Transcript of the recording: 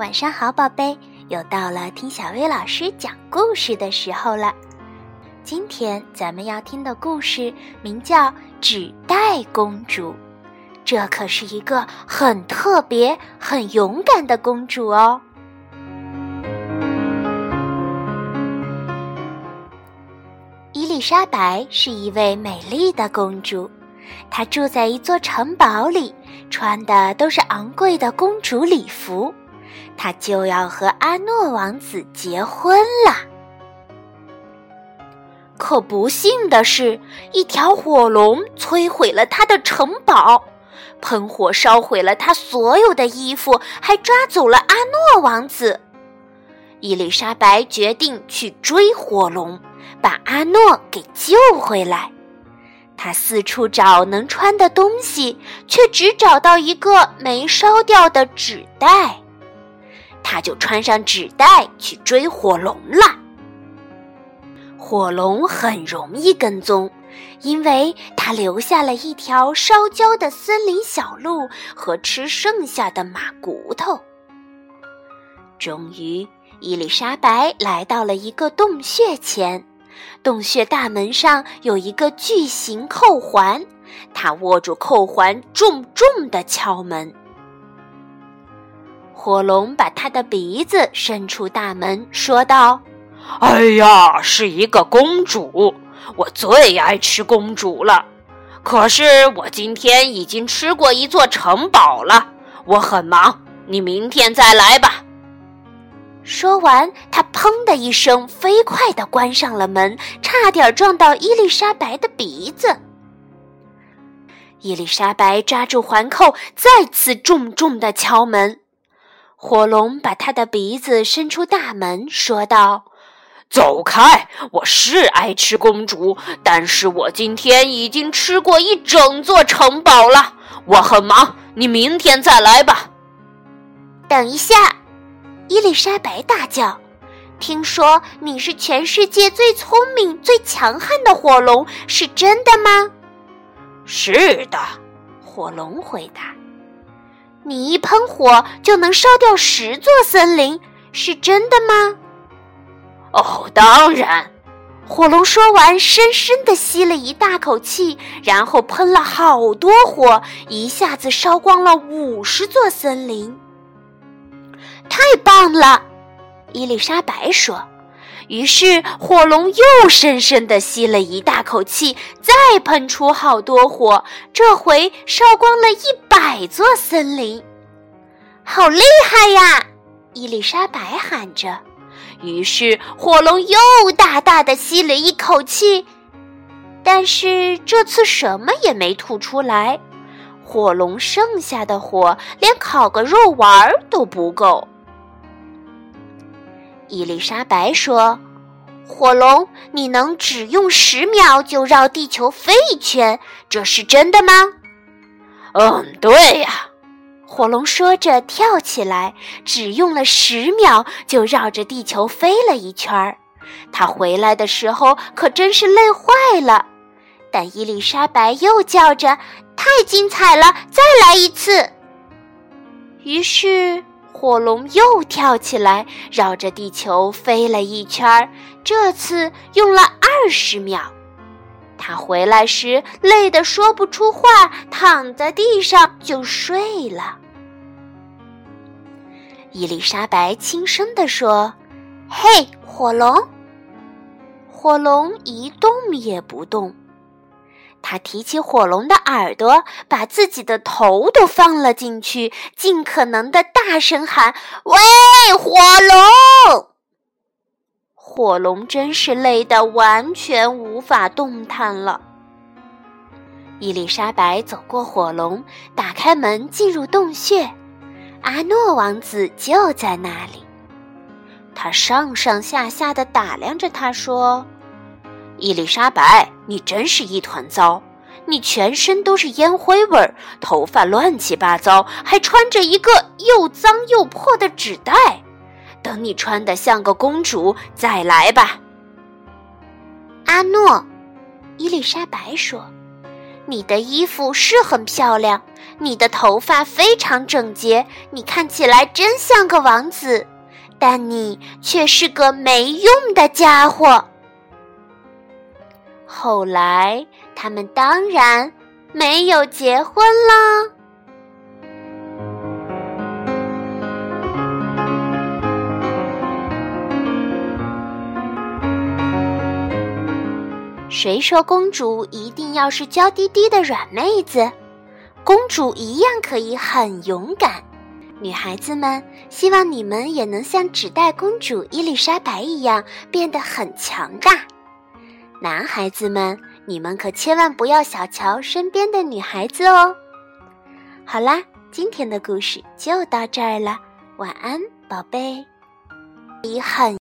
晚上好，宝贝！又到了听小薇老师讲故事的时候了。今天咱们要听的故事名叫《纸袋公主》，这可是一个很特别、很勇敢的公主哦。伊丽莎白是一位美丽的公主，她住在一座城堡里，穿的都是昂贵的公主礼服。她就要和阿诺王子结婚了，可不幸的是，一条火龙摧毁了他的城堡，喷火烧毁了他所有的衣服，还抓走了阿诺王子。伊丽莎白决定去追火龙，把阿诺给救回来。她四处找能穿的东西，却只找到一个没烧掉的纸袋。他就穿上纸袋去追火龙了。火龙很容易跟踪，因为他留下了一条烧焦的森林小路和吃剩下的马骨头。终于，伊丽莎白来到了一个洞穴前，洞穴大门上有一个巨型扣环，她握住扣环，重重地敲门。火龙把他的鼻子伸出大门，说道：“哎呀，是一个公主，我最爱吃公主了。可是我今天已经吃过一座城堡了，我很忙，你明天再来吧。”说完，他砰的一声飞快地关上了门，差点撞到伊丽莎白的鼻子。伊丽莎白抓住环扣，再次重重地敲门。火龙把他的鼻子伸出大门，说道：“走开！我是爱吃公主，但是我今天已经吃过一整座城堡了。我很忙，你明天再来吧。”等一下，伊丽莎白大叫：“听说你是全世界最聪明、最强悍的火龙，是真的吗？”“是的。”火龙回答。你一喷火就能烧掉十座森林，是真的吗？哦，当然。火龙说完，深深的吸了一大口气，然后喷了好多火，一下子烧光了五十座森林。太棒了，伊丽莎白说。于是火龙又深深地吸了一大口气，再喷出好多火，这回烧光了一百座森林，好厉害呀！伊丽莎白喊着。于是火龙又大大的吸了一口气，但是这次什么也没吐出来。火龙剩下的火连烤个肉丸都不够。伊丽莎白说：“火龙，你能只用十秒就绕地球飞一圈，这是真的吗？”“嗯，对呀。”火龙说着跳起来，只用了十秒就绕着地球飞了一圈儿。他回来的时候可真是累坏了。但伊丽莎白又叫着：“太精彩了，再来一次！”于是。火龙又跳起来，绕着地球飞了一圈儿，这次用了二十秒。他回来时累得说不出话，躺在地上就睡了。伊丽莎白轻声地说：“嘿，火龙！”火龙一动也不动。他提起火龙的耳朵，把自己的头都放了进去，尽可能的大声喊：“喂，火龙！”火龙真是累得完全无法动弹了。伊丽莎白走过火龙，打开门进入洞穴，阿诺王子就在那里。他上上下下的打量着他，说。伊丽莎白，你真是一团糟！你全身都是烟灰味儿，头发乱七八糟，还穿着一个又脏又破的纸袋。等你穿得像个公主再来吧。阿诺，伊丽莎白说：“你的衣服是很漂亮，你的头发非常整洁，你看起来真像个王子，但你却是个没用的家伙。”后来，他们当然没有结婚了。谁说公主一定要是娇滴滴的软妹子？公主一样可以很勇敢。女孩子们，希望你们也能像纸袋公主伊丽莎白一样变得很强大。男孩子们，你们可千万不要小瞧身边的女孩子哦。好啦，今天的故事就到这儿了，晚安，宝贝。你很。